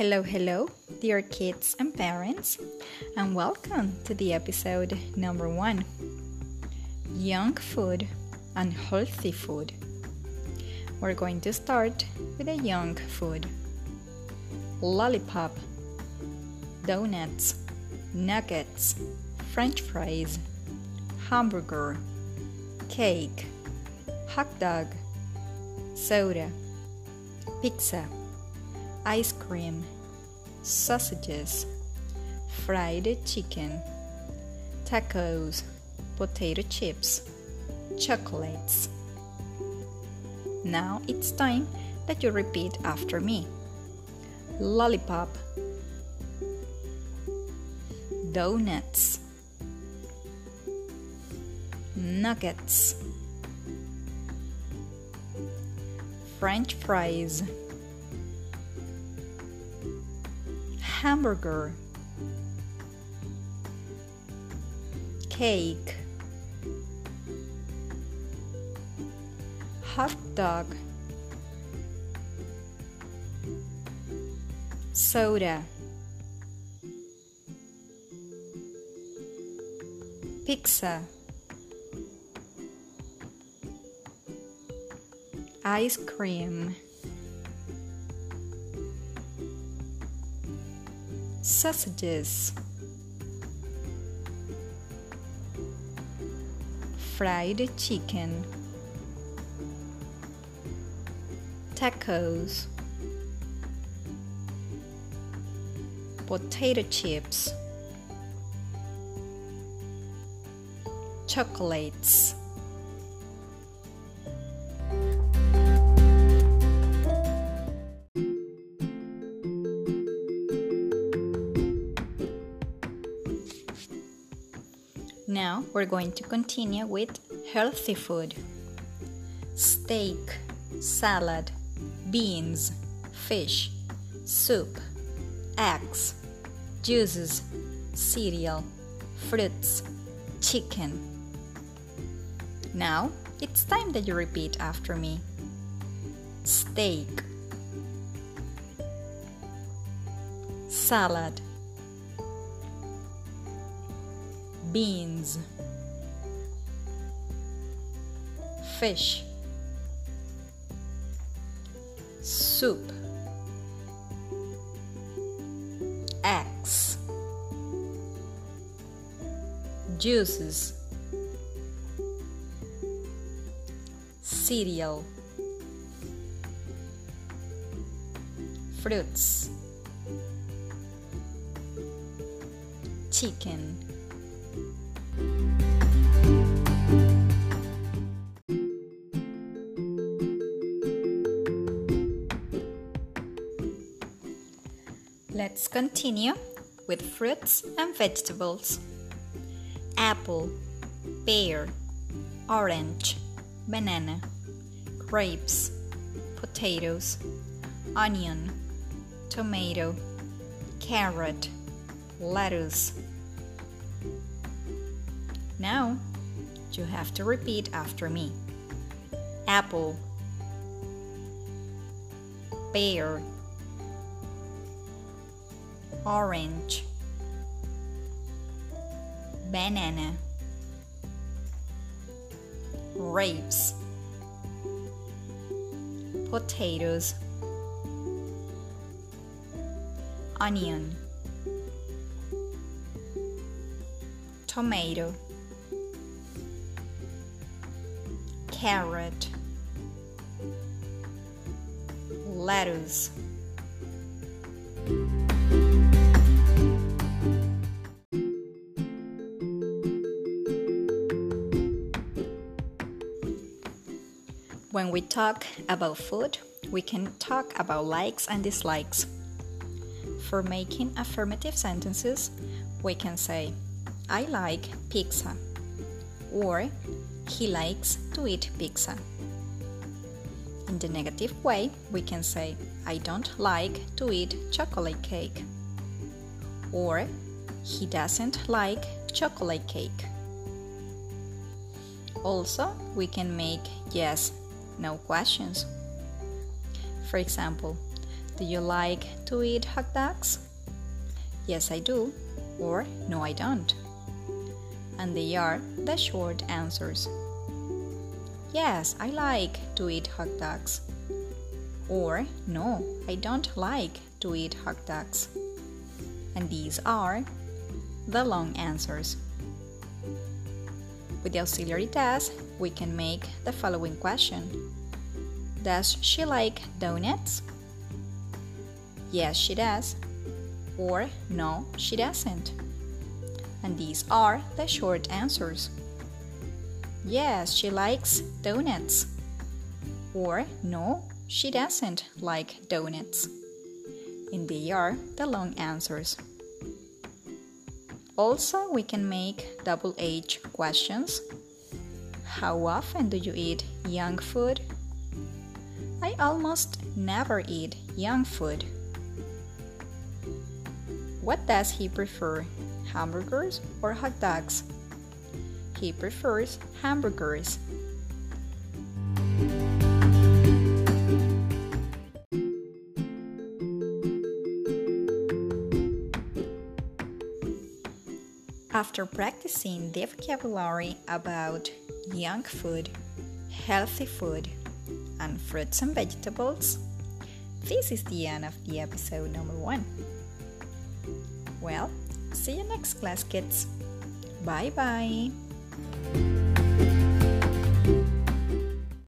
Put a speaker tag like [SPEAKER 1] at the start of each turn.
[SPEAKER 1] Hello, hello, dear kids and parents, and welcome to the episode number one Junk Food and Healthy Food. We're going to start with a junk food lollipop, donuts, nuggets, french fries, hamburger, cake, hot dog, soda, pizza ice cream, sausages, fried chicken, tacos, potato chips, chocolates. Now it's time that you repeat after me lollipop, donuts, nuggets, french fries. Hamburger, cake, hot dog, soda, pizza, ice cream. Sausages, fried chicken, tacos, potato chips, chocolates. Now we're going to continue with healthy food. Steak, salad, beans, fish, soup, eggs, juices, cereal, fruits, chicken. Now it's time that you repeat after me. Steak, salad beans, fish, soup, eggs, juices, cereal, fruits, chicken. Let's continue with fruits and vegetables apple, pear, orange, banana, grapes, potatoes, onion, tomato, carrot, lettuce. Now. You have to repeat after me. Apple, pear, orange, banana, grapes, potatoes, onion, tomato, carrot, lettuce. When we talk about food, we can talk about likes and dislikes. For making affirmative sentences, we can say, I like pizza, or he likes to eat pizza. In the negative way, we can say, I don't like to eat chocolate cake, or he doesn't like chocolate cake. Also, we can make yes no questions. For example, Do you like to eat hot dogs? Yes, I do. Or no, I don't. And they are the short answers. Yes, I like to eat hot dogs. Or no, I don't like to eat hot dogs. And these are the long answers. With the auxiliary test, we can make the following question Does she like donuts? Yes, she does. Or no, she doesn't. And these are the short answers. Yes, she likes donuts. Or no, she doesn't like donuts. And they are the long answers. Also, we can make double H questions. How often do you eat junk food? I almost never eat junk food. What does he prefer, hamburgers or hot dogs? He prefers hamburgers. After practicing the vocabulary about junk food, healthy food, and fruits and vegetables, this is the end of the episode number one. Well, see you next class, kids. Bye bye.